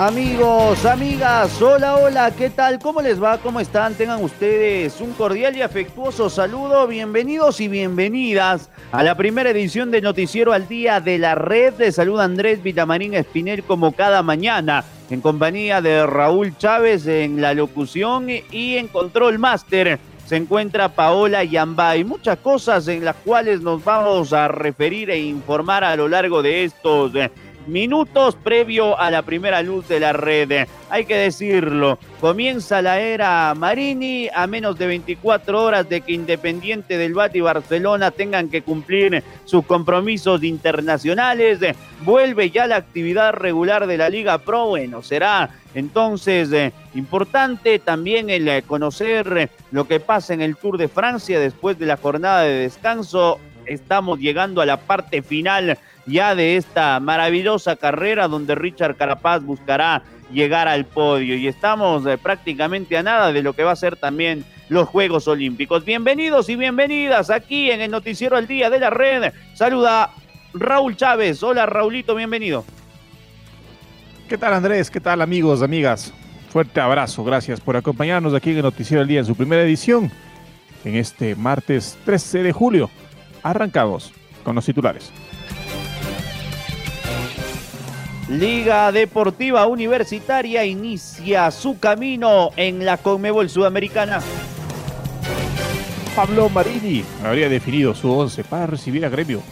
Amigos, amigas, hola, hola, ¿qué tal? ¿Cómo les va? ¿Cómo están? Tengan ustedes un cordial y afectuoso saludo. Bienvenidos y bienvenidas a la primera edición de Noticiero al Día de la Red. de salud Andrés Vitamarín Espinel como cada mañana, en compañía de Raúl Chávez en la locución y en Control Master se encuentra Paola Yambay. Muchas cosas en las cuales nos vamos a referir e informar a lo largo de estos minutos previo a la primera luz de la red. Hay que decirlo, comienza la era Marini a menos de 24 horas de que Independiente del Bati y Barcelona tengan que cumplir sus compromisos internacionales. Vuelve ya la actividad regular de la Liga Pro. Bueno, será entonces eh, importante también el eh, conocer lo que pasa en el Tour de Francia después de la jornada de descanso. Estamos llegando a la parte final ya de esta maravillosa carrera donde Richard Carapaz buscará llegar al podio y estamos eh, prácticamente a nada de lo que va a ser también los Juegos Olímpicos. Bienvenidos y bienvenidas aquí en el Noticiero al Día de la Red. Saluda Raúl Chávez. Hola Raulito, bienvenido. ¿Qué tal Andrés? ¿Qué tal amigos, amigas? Fuerte abrazo, gracias por acompañarnos aquí en el Noticiero al Día en su primera edición en este martes 13 de julio. Arrancamos con los titulares. Liga Deportiva Universitaria inicia su camino en la Conmebol Sudamericana. Pablo Marini habría definido su once para recibir a Gremio.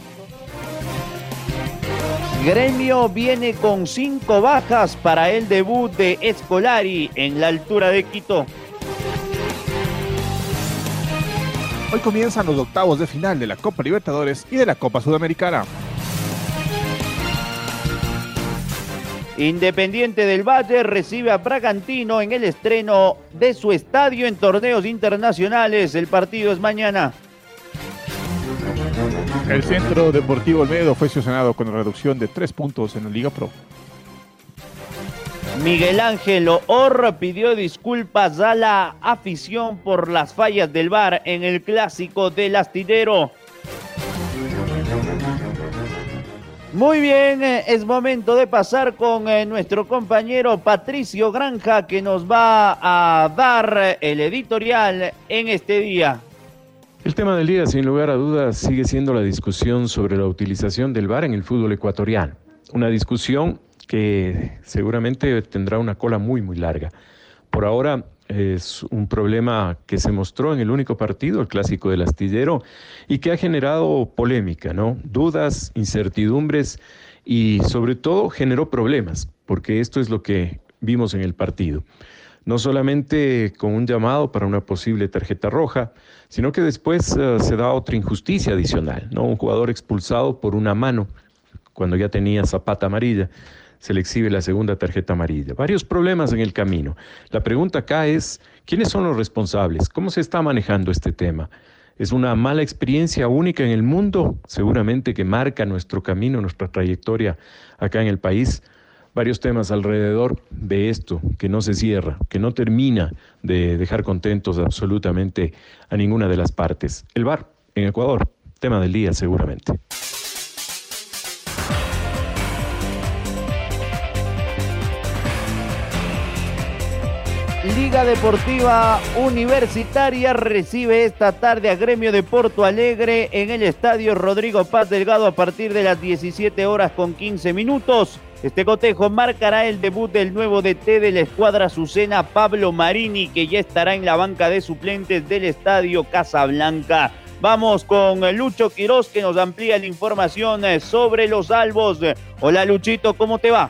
Gremio viene con cinco bajas para el debut de Escolari en la altura de Quito. Hoy comienzan los octavos de final de la Copa Libertadores y de la Copa Sudamericana. Independiente del Valle recibe a Bragantino en el estreno de su estadio en torneos internacionales. El partido es mañana. El Centro Deportivo Olmedo fue sancionado con reducción de tres puntos en la Liga Pro. Miguel Ángel Or pidió disculpas a la afición por las fallas del VAR en el clásico del astillero. Muy bien, eh, es momento de pasar con eh, nuestro compañero Patricio Granja que nos va a dar el editorial en este día. El tema del día, sin lugar a dudas, sigue siendo la discusión sobre la utilización del VAR en el fútbol ecuatoriano. Una discusión que seguramente tendrá una cola muy, muy larga. Por ahora, es un problema que se mostró en el único partido, el clásico del astillero, y que ha generado polémica, ¿no? Dudas, incertidumbres y sobre todo generó problemas, porque esto es lo que vimos en el partido. No solamente con un llamado para una posible tarjeta roja, sino que después eh, se da otra injusticia adicional, ¿no? Un jugador expulsado por una mano cuando ya tenía zapata amarilla se le exhibe la segunda tarjeta amarilla. Varios problemas en el camino. La pregunta acá es, ¿quiénes son los responsables? ¿Cómo se está manejando este tema? ¿Es una mala experiencia única en el mundo? Seguramente que marca nuestro camino, nuestra trayectoria acá en el país. Varios temas alrededor de esto, que no se cierra, que no termina de dejar contentos absolutamente a ninguna de las partes. El VAR en Ecuador, tema del día seguramente. Liga Deportiva Universitaria recibe esta tarde a Gremio de Porto Alegre en el estadio Rodrigo Paz Delgado a partir de las 17 horas con 15 minutos. Este cotejo marcará el debut del nuevo DT de la escuadra Azucena, Pablo Marini, que ya estará en la banca de suplentes del estadio Casablanca. Vamos con Lucho Quiroz que nos amplía la información eh, sobre los albos. Hola Luchito, ¿cómo te va?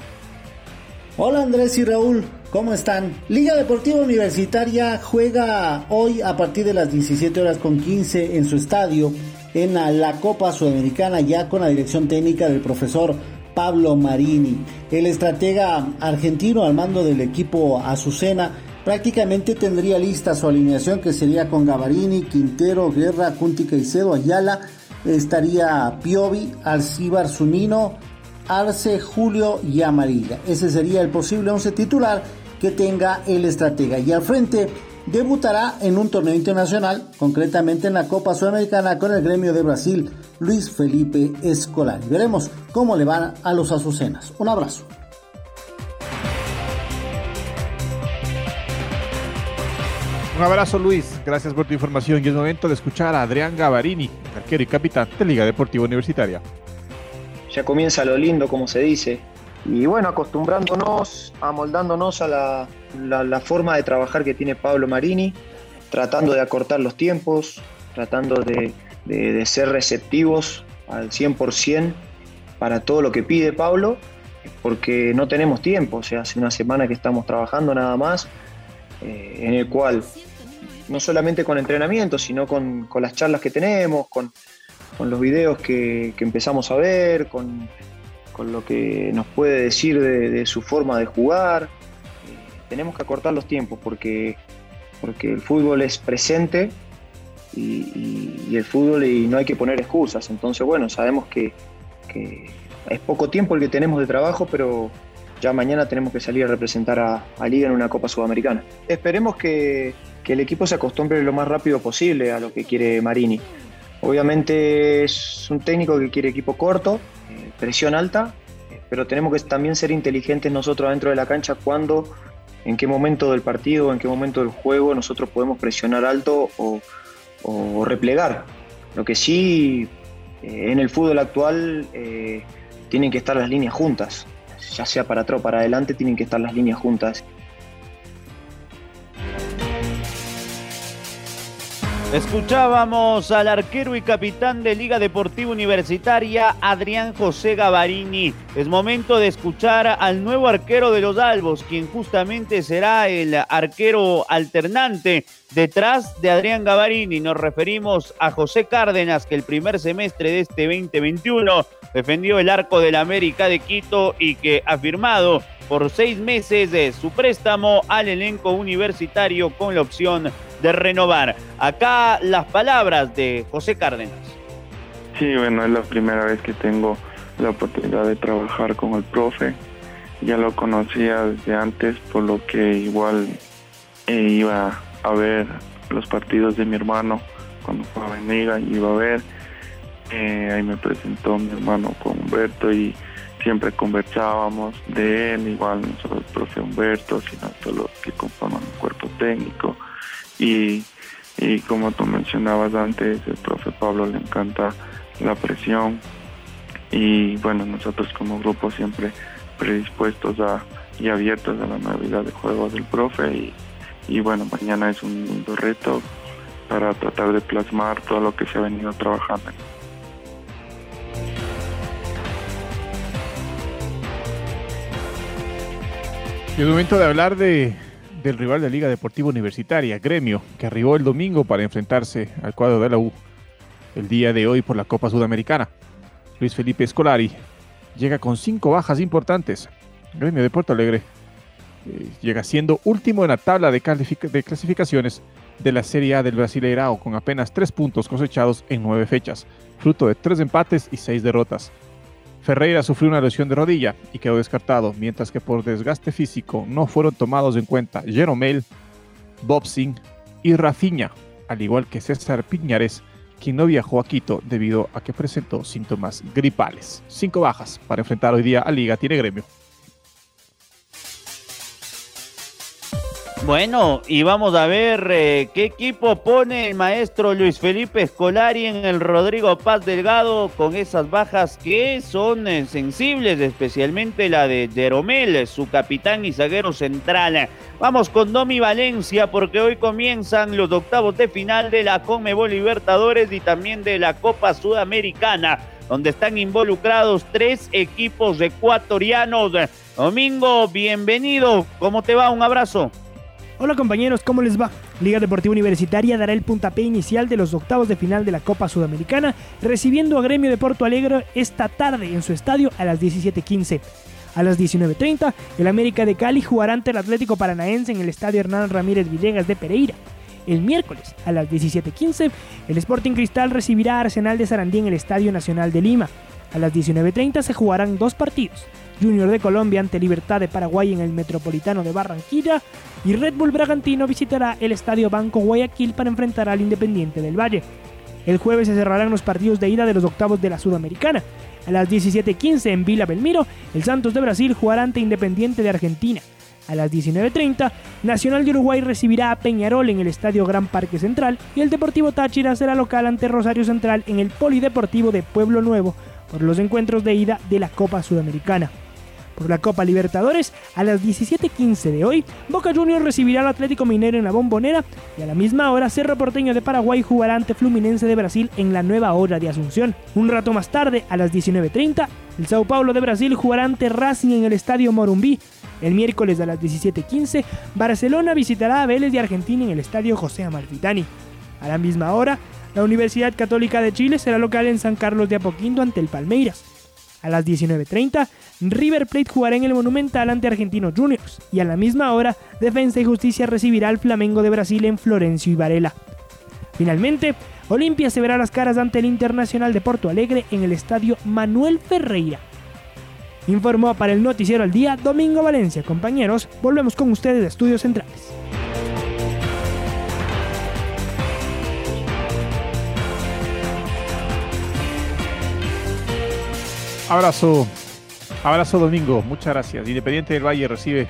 Hola Andrés y Raúl, ¿cómo están? Liga Deportiva Universitaria juega hoy a partir de las 17 horas con 15 en su estadio en la Copa Sudamericana ya con la dirección técnica del profesor Pablo Marini. El estratega argentino al mando del equipo Azucena prácticamente tendría lista su alineación que sería con Gavarini, Quintero, Guerra, Cunti Caicedo, Ayala, estaría Piovi, Alcibar Zunino, Arce, Julio y Amarilla. Ese sería el posible 11 titular que tenga el estratega. Y al frente debutará en un torneo internacional, concretamente en la Copa Sudamericana con el gremio de Brasil, Luis Felipe Escolar. Veremos cómo le van a los azucenas. Un abrazo. Un abrazo Luis, gracias por tu información y es momento de escuchar a Adrián Gavarini, arquero y capitán de Liga Deportiva Universitaria. Ya comienza lo lindo, como se dice, y bueno, acostumbrándonos, amoldándonos a la, forma de trabajar que tiene Pablo Marini, tratando de acortar los tiempos, tratando de, ser receptivos al 100% para todo lo que pide Pablo, porque no tenemos tiempo, o sea, hace una semana que estamos trabajando nada más, eh, en el cual no solamente con entrenamiento, sino con, las charlas que tenemos, con, los videos que, que empezamos a ver, con con lo que nos puede decir de, su forma de jugar. Eh, tenemos que acortar los tiempos porque, porque el fútbol es presente y, el fútbol y no hay que poner excusas. Entonces, bueno, sabemos que, es poco tiempo el que tenemos de trabajo, pero ya mañana tenemos que salir a representar a, Liga en una Copa Sudamericana. Esperemos que, que el equipo se acostumbre lo más rápido posible a lo que quiere Marini. Obviamente es un técnico que quiere equipo corto, presión alta, pero tenemos que también ser inteligentes nosotros dentro de la cancha cuando, en qué momento del partido, en qué momento del juego nosotros podemos presionar alto o, replegar. Lo que sí, eh, en el fútbol actual eh, tienen que estar las líneas juntas, ya sea para atrás o para adelante, tienen que estar las líneas juntas. Escuchábamos al arquero y capitán de Liga Deportiva Universitaria, Adrián José Gavarini. Es momento de escuchar al nuevo arquero de los Albos, quien justamente será el arquero alternante detrás de Adrián Gavarini. Nos referimos a José Cárdenas, que el primer semestre de este 2021 defendió el arco del América de Quito y que ha firmado por seis meses su préstamo al elenco universitario con la opción de renovar. Acá las palabras de José Cárdenas. Sí, bueno, es la primera vez que tengo la oportunidad de trabajar con el profe. Ya lo conocía desde antes, por lo que igual eh, iba a ver los partidos de mi hermano cuando jugaba en Liga, iba a ver. Eh, ahí me presentó mi hermano con Humberto y siempre conversábamos de él, igual no solo el profe Humberto, sino todos los que conforman el cuerpo técnico. Y, como tú mencionabas antes, el profe Pablo le encanta la presión y bueno, nosotros como grupo siempre predispuestos a, y abiertos a la novedad de juego del profe y, bueno, mañana es un reto para tratar de plasmar todo lo que se ha venido trabajando. Y es momento de hablar de, del rival de Liga Deportiva Universitaria, Gremio, que arribó el domingo para enfrentarse al cuadro de la U el día de hoy por la Copa Sudamericana. Luis Felipe Escolari llega con cinco bajas importantes. Gremio de Puerto Alegre eh, llega siendo último en la tabla de, clasificaciones de la Serie A del Brasileirao con apenas tres puntos cosechados en nueve fechas, fruto de tres empates y seis derrotas. Ferreira sufrió una lesión de rodilla y quedó descartado, mientras que por desgaste físico no fueron tomados en cuenta Jeromel, Bobsing y Rafinha, al igual que César Piñares, quien no viajó a Quito debido a que presentó síntomas gripales. Cinco bajas para enfrentar hoy día a Liga tiene gremio. Bueno, y vamos a ver eh, qué equipo pone el maestro Luis Felipe Escolari en el Rodrigo Paz Delgado con esas bajas que son eh, sensibles, especialmente la de Jeromel, su capitán y zaguero central. Vamos con Domi Valencia porque hoy comienzan los octavos de final de la Conmebol Libertadores y también de la Copa Sudamericana, donde están involucrados tres equipos ecuatorianos. Domingo, bienvenido. ¿Cómo te va? Un abrazo. Hola compañeros, ¿cómo les va? Liga Deportiva Universitaria dará el puntapié inicial de los octavos de final de la Copa Sudamericana, recibiendo a Gremio de Porto Alegre esta tarde en su estadio a las 17.15. A las 19.30, el América de Cali jugará ante el Atlético Paranaense en el estadio Hernán Ramírez Villegas de Pereira. El miércoles, a las 17.15, el Sporting Cristal recibirá a Arsenal de Sarandí en el Estadio Nacional de Lima. A las 19.30 se jugarán dos partidos. Junior de Colombia ante Libertad de Paraguay en el Metropolitano de Barranquilla y Red Bull Bragantino visitará el Estadio Banco Guayaquil para enfrentar al Independiente del Valle. El jueves se cerrarán los partidos de ida de los octavos de la Sudamericana. A las 17.15 en Vila Belmiro, el Santos de Brasil jugará ante Independiente de Argentina. A las 19.30, Nacional de Uruguay recibirá a Peñarol en el Estadio Gran Parque Central y el Deportivo Táchira será local ante Rosario Central en el Polideportivo de Pueblo Nuevo por los encuentros de ida de la Copa Sudamericana. Por la Copa Libertadores, a las 17.15 de hoy, Boca Juniors recibirá al Atlético Minero en la Bombonera y a la misma hora Cerro Porteño de Paraguay jugará ante Fluminense de Brasil en la nueva hora de Asunción. Un rato más tarde, a las 19.30, el Sao Paulo de Brasil jugará ante Racing en el Estadio Morumbí. El miércoles a las 17.15, Barcelona visitará a Vélez de Argentina en el Estadio José Amalfitani. A la misma hora, la Universidad Católica de Chile será local en San Carlos de Apoquindo ante el Palmeiras. A las 19.30, River Plate jugará en el Monumental ante Argentinos Juniors. Y a la misma hora, Defensa y Justicia recibirá al Flamengo de Brasil en Florencio y Varela. Finalmente, Olimpia se verá las caras ante el Internacional de Porto Alegre en el estadio Manuel Ferreira. Informó para el Noticiero al Día Domingo Valencia. Compañeros, volvemos con ustedes de Estudios Centrales. Abrazo, abrazo Domingo, muchas gracias. Independiente del Valle recibe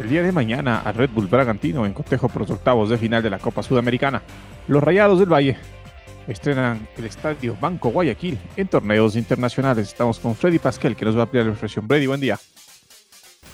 el día de mañana al Red Bull Bragantino en cotejo por los octavos de final de la Copa Sudamericana. Los Rayados del Valle estrenan el estadio Banco Guayaquil en torneos internacionales. Estamos con Freddy Pasquel que nos va a ampliar la expresión. Freddy, buen día.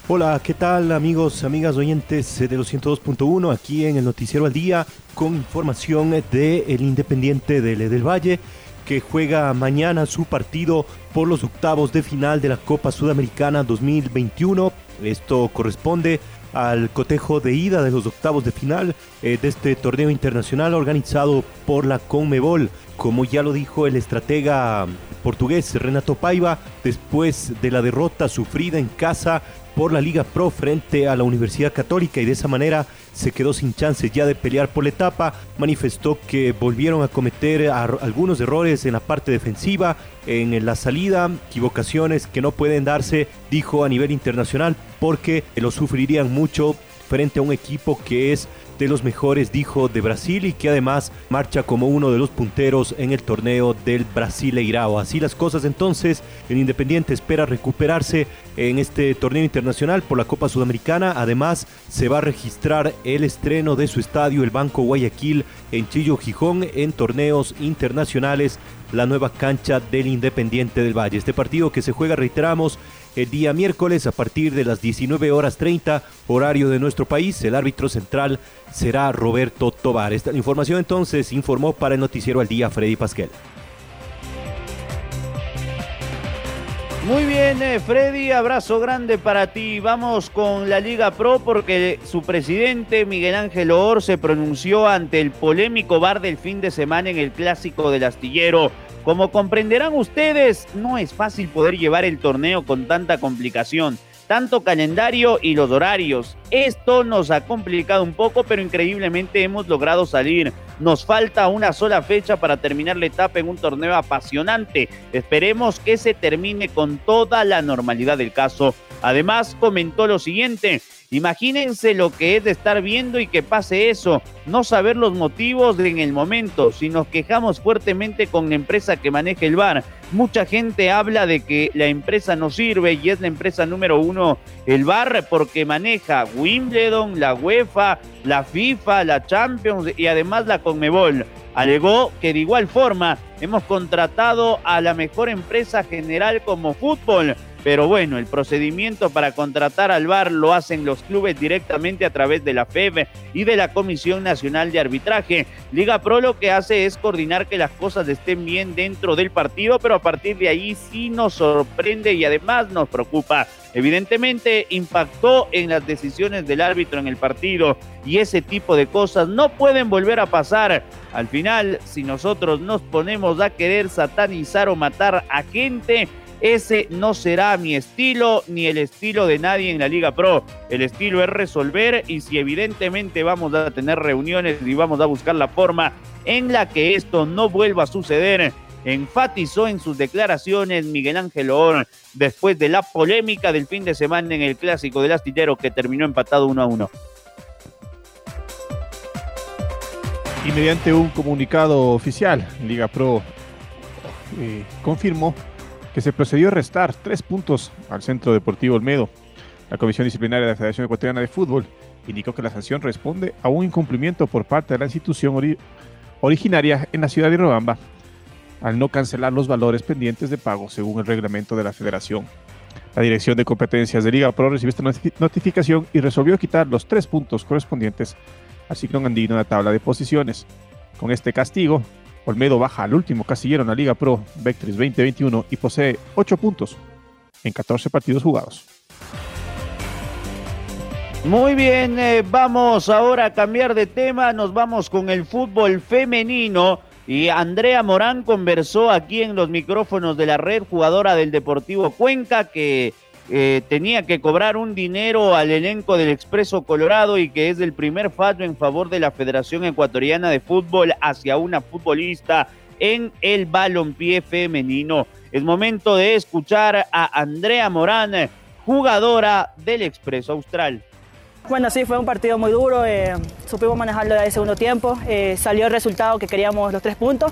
Hola, ¿qué tal amigos, amigas oyentes de los 102.1 aquí en el Noticiero al Día con información de Independiente del, del Valle que juega mañana su partido por los octavos de final de la Copa Sudamericana 2021. Esto corresponde al cotejo de ida de los octavos de final eh, de este torneo internacional organizado por la Conmebol. Como ya lo dijo el estratega portugués Renato Paiva, después de la derrota sufrida en casa por la Liga Pro frente a la Universidad Católica y de esa manera se quedó sin chances ya de pelear por la etapa. Manifestó que volvieron a cometer algunos errores en la parte defensiva, en la salida, equivocaciones que no pueden darse, dijo a nivel internacional, porque lo sufrirían mucho frente a un equipo que es de los mejores, dijo, de Brasil y que además marcha como uno de los punteros en el torneo del Brasileirao. Así las cosas entonces, el Independiente espera recuperarse en este torneo internacional por la Copa Sudamericana. Además, se va a registrar el estreno de su estadio, el Banco Guayaquil, en Chillo, Gijón, en torneos internacionales, la nueva cancha del Independiente del Valle. Este partido que se juega, reiteramos, el día miércoles a partir de las 19 horas 30, horario de nuestro país. El árbitro central será Roberto Tobar. Esta información entonces informó para el noticiero al día Freddy Pasquel. Muy bien, eh, Freddy, abrazo grande para ti. Vamos con la Liga Pro porque su presidente Miguel Ángel Or se pronunció ante el polémico bar del fin de semana en el clásico del astillero. Como comprenderán ustedes, no es fácil poder llevar el torneo con tanta complicación, tanto calendario y los horarios. Esto nos ha complicado un poco, pero increíblemente hemos logrado salir. Nos falta una sola fecha para terminar la etapa en un torneo apasionante. Esperemos que se termine con toda la normalidad del caso. Además, comentó lo siguiente, Imagínense lo que es de estar viendo y que pase eso, no saber los motivos en el momento. Si nos quejamos fuertemente con la empresa que maneja el bar, mucha gente habla de que la empresa no sirve y es la empresa número uno el bar porque maneja Wimbledon, la UEFA, la FIFA, la Champions y además la Conmebol. Alegó que de igual forma hemos contratado a la mejor empresa general como fútbol pero bueno, el procedimiento para contratar al VAR lo hacen los clubes directamente a través de la FEB y de la Comisión Nacional de Arbitraje. Liga Pro lo que hace es coordinar que las cosas estén bien dentro del partido, pero a partir de ahí sí nos sorprende y además nos preocupa. Evidentemente impactó en las decisiones del árbitro en el partido y ese tipo de cosas no pueden volver a pasar. Al final, si nosotros nos ponemos a querer satanizar o matar a gente, ese no será mi estilo ni el estilo de nadie en la Liga Pro. El estilo es resolver y si evidentemente vamos a tener reuniones y vamos a buscar la forma en la que esto no vuelva a suceder, enfatizó en sus declaraciones Miguel Ángel Or después de la polémica del fin de semana en el clásico del astillero que terminó empatado 1 a 1. Y mediante un comunicado oficial, Liga Pro eh, confirmó que se procedió a restar tres puntos al Centro Deportivo Olmedo. La Comisión Disciplinaria de la Federación Ecuatoriana de Fútbol indicó que la sanción responde a un incumplimiento por parte de la institución originaria en la ciudad de Robamba al no cancelar los valores pendientes de pago según el reglamento de la federación. La Dirección de Competencias de Liga Pro recibió esta notificación y resolvió quitar los tres puntos correspondientes al ciclón andino en la tabla de posiciones. Con este castigo, Olmedo baja al último casillero en la Liga Pro Vectris 2021 y posee 8 puntos en 14 partidos jugados. Muy bien, eh, vamos ahora a cambiar de tema, nos vamos con el fútbol femenino y Andrea Morán conversó aquí en los micrófonos de la red jugadora del Deportivo Cuenca que eh, tenía que cobrar un dinero al elenco del Expreso Colorado y que es el primer fallo en favor de la Federación Ecuatoriana de Fútbol hacia una futbolista en el balompié femenino. Es momento de escuchar a Andrea Morán, jugadora del Expreso Austral. Bueno, sí, fue un partido muy duro, eh, supimos manejarlo el segundo tiempo, eh, salió el resultado que queríamos los tres puntos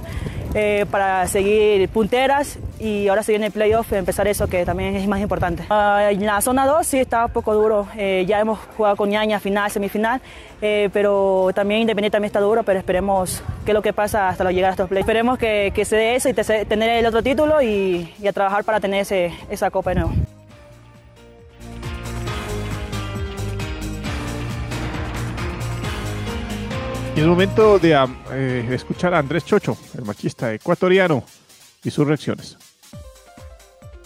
eh, para seguir punteras y ahora se viene el playoff, empezar eso que también es más importante. Ah, en la zona 2 sí está un poco duro, ya hemos jugado con ñaña final, semifinal, pero también Independiente también está duro, pero esperemos qué es lo que pasa hasta llegar a estos playoffs. Esperemos que, que, se dé eso y tener el otro título y, y a trabajar para tener ese, esa copa de nuevo. Y es momento de eh, escuchar a Andrés Chocho, el machista ecuatoriano, y sus reacciones.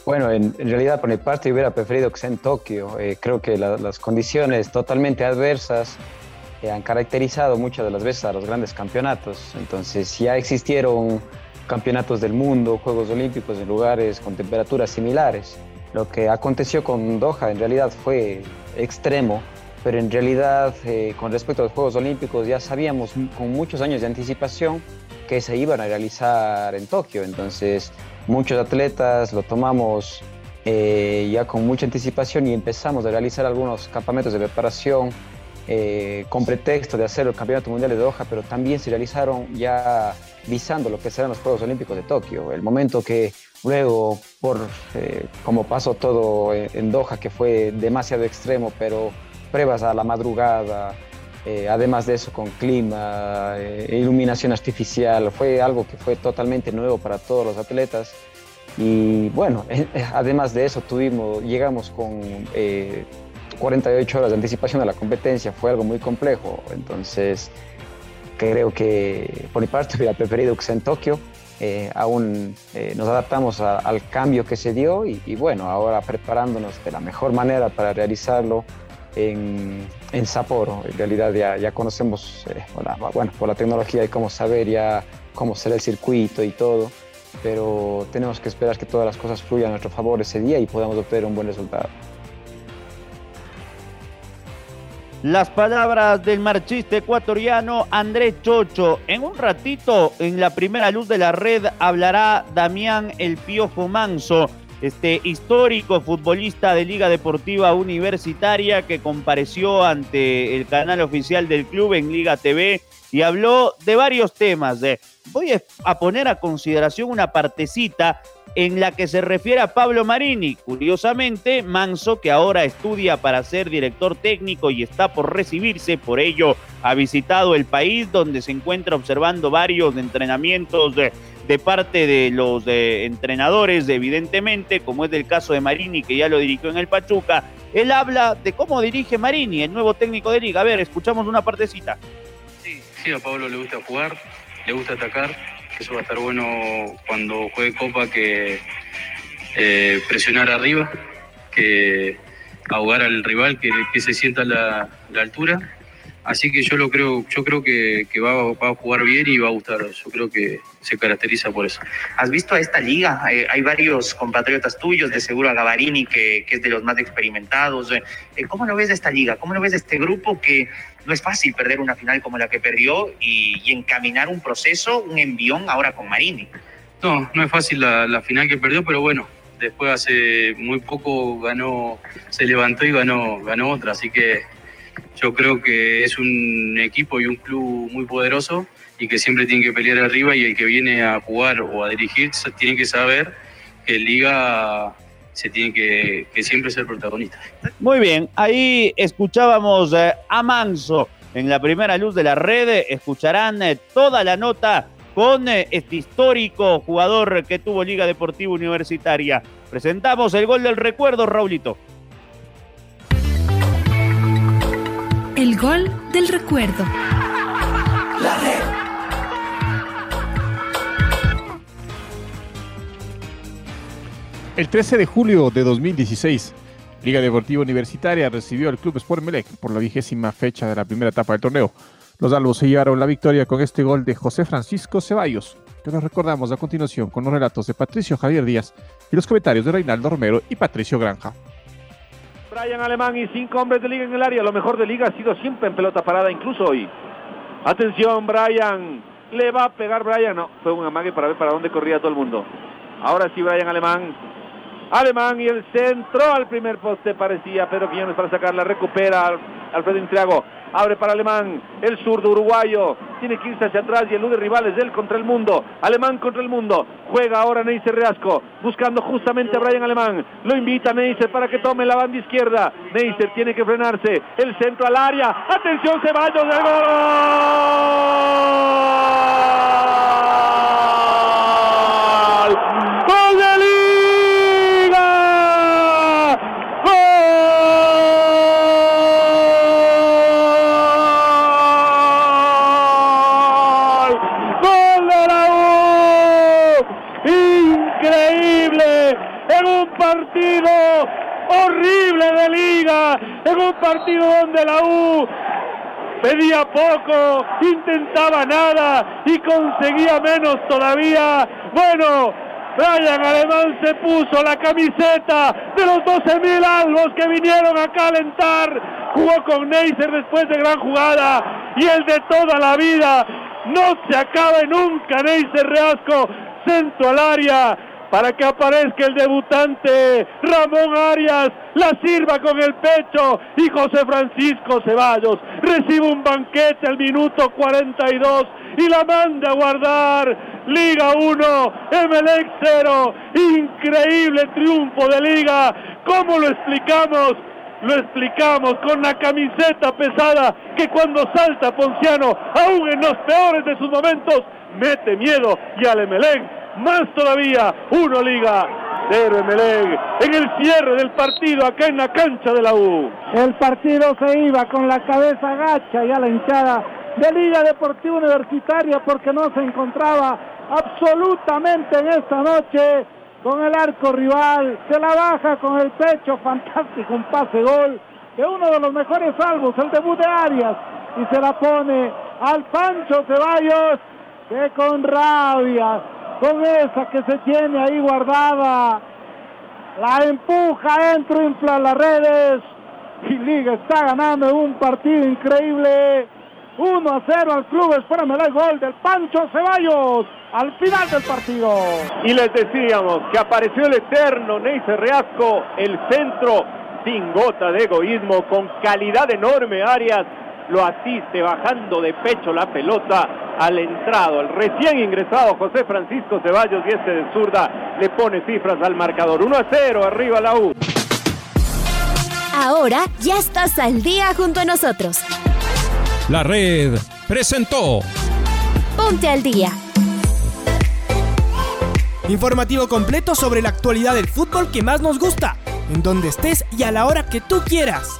Bueno, en, realidad por mi parte hubiera preferido que sea en Tokio. Eh, creo que las condiciones totalmente adversas eh, han caracterizado muchas de las veces a los grandes campeonatos. Entonces ya existieron campeonatos del mundo, Juegos Olímpicos en lugares con temperaturas similares. Lo que aconteció con Doha en realidad fue extremo pero en realidad eh, con respecto a los Juegos Olímpicos ya sabíamos con muchos años de anticipación que se iban a realizar en Tokio, entonces muchos atletas lo tomamos eh, ya con mucha anticipación y empezamos a realizar algunos campamentos de preparación eh, con pretexto de hacer el Campeonato Mundial de Doha, pero también se realizaron ya visando lo que serán los Juegos Olímpicos de Tokio. El momento que luego, por como pasó todo en Doha, que fue demasiado extremo, pero pruebas a la madrugada, eh, además de eso con clima, eh, iluminación artificial, fue algo que fue totalmente nuevo para todos los atletas. Y bueno, eh, además de eso tuvimos, llegamos con 48 horas de anticipación a la competencia, fue algo muy complejo. Entonces, creo que por mi parte hubiera preferido que sea en Tokio. aún nos adaptamos al cambio que se dio y, bueno, ahora preparándonos de la mejor manera para realizarlo en, en Sapporo. En realidad ya, ya conocemos, eh, bueno, por la tecnología y cómo saber ya cómo será el circuito y todo, pero tenemos que esperar que todas las cosas fluyan a nuestro favor ese día y podamos obtener un buen resultado. Las palabras del marchista ecuatoriano Andrés Chocho. En un ratito, en la primera luz de la red, hablará Damián El Piojo Manso este histórico futbolista de Liga Deportiva Universitaria que compareció ante el canal oficial del club en Liga TV y habló de varios temas. voy a poner a consideración una partecita en la que se refiere a Pablo Marini. Curiosamente, Manso, que ahora estudia para ser director técnico y está por recibirse, por ello ha visitado el país donde se encuentra observando varios entrenamientos de, parte de los entrenadores, evidentemente, como es el caso de Marini, que ya lo dirigió en el Pachuca. Él habla de cómo dirige Marini, el nuevo técnico de liga. A ver, escuchamos una partecita. Sí, sí, a Pablo le gusta jugar, le gusta atacar eso va a estar bueno cuando juegue Copa que eh, presionar arriba, que ahogar al rival, que, que se sienta la, altura. Así que yo lo creo, yo creo que, va, a jugar bien y va a gustar. Yo creo que se caracteriza por eso. ¿Has visto a esta liga? hay varios compatriotas tuyos, de seguro a Gavarini, que, que, es de los más experimentados. Eh, ¿Cómo lo ves de esta liga? ¿Cómo lo ves de este grupo que no es fácil perder una final como la que perdió y, encaminar un proceso, un envión ahora con Marini. No, no es fácil la, final que perdió, pero bueno, después hace muy poco ganó, se levantó y ganó, ganó otra, así que yo creo que es un equipo y un club muy poderoso y que siempre tiene que pelear arriba y el que viene a jugar o a dirigir tiene que saber que Liga se tiene que, siempre ser protagonista. Muy bien, ahí escuchábamos eh, a Manso en la primera luz de la red. Escucharán eh, toda la nota con eh, este histórico jugador que tuvo Liga Deportiva Universitaria. Presentamos el gol del recuerdo, Raulito. El gol del recuerdo. La red. El 13 de julio de 2016, Liga Deportiva Universitaria recibió al Club Sport Melec por la vigésima fecha de la primera etapa del torneo. Los albos se llevaron la victoria con este gol de José Francisco Ceballos, que nos recordamos a continuación con los relatos de Patricio Javier Díaz y los comentarios de Reinaldo Romero y Patricio Granja. Brian Alemán y cinco hombres de liga en el área. Lo mejor de liga ha sido siempre en pelota parada, incluso hoy. Atención, Brian. Le va a pegar Brian. No, fue un amague para ver para dónde corría todo el mundo. Ahora sí, Brian Alemán Alemán y el centro al primer poste parecía Pedro Quiñones para sacarla, recupera Alfredo Intriago, abre para Alemán, el zurdo uruguayo, tiene que irse hacia atrás y elude rivales de él contra el mundo, Alemán contra el mundo, juega ahora Neisser Reasco, buscando justamente a Brian Alemán, lo invita Neisser para que tome la banda izquierda, Neisser tiene que frenarse, el centro al área, atención Ceballos del en partido donde la U pedía poco, intentaba nada y conseguía menos todavía. Bueno, Brian Alemán se puso la camiseta de los 12.000 albos que vinieron a calentar. Jugó con Neisser después de gran jugada y el de toda la vida. No se acabe nunca Neisser Reasco, centro al área para que aparezca el debutante Ramón Arias, la sirva con el pecho y José Francisco Ceballos recibe un banquete al minuto 42 y la manda a guardar. Liga 1, MLX 0, increíble triunfo de Liga. ¿Cómo lo explicamos? Lo explicamos con la camiseta pesada que cuando salta Ponciano, aún en los peores de sus momentos, mete miedo y al Emelec más todavía, uno Liga, cero Emelec, en el cierre del partido acá en la cancha de la U. El partido se iba con la cabeza gacha y a la hinchada de Liga Deportiva Universitaria porque no se encontraba absolutamente en esta noche con el arco rival, se la baja con el pecho, fantástico, un pase gol de uno de los mejores salvos, el debut de Arias, y se la pone al Pancho Ceballos, que con rabia con esa que se tiene ahí guardada. La empuja, entra, infla las redes. Y Liga está ganando un partido increíble. 1 a 0 al club. Espérame el gol del Pancho Ceballos al final del partido. Y les decíamos que apareció el eterno Neyce Reasco, el centro sin gota de egoísmo, con calidad enorme, Arias lo asiste bajando de pecho la pelota al entrado, el recién ingresado José Francisco Ceballos y este de zurda le pone cifras al marcador. 1 a 0, arriba la U. Ahora ya estás al día junto a nosotros. La red presentó Ponte al día. Informativo completo sobre la actualidad del fútbol que más nos gusta, en donde estés y a la hora que tú quieras.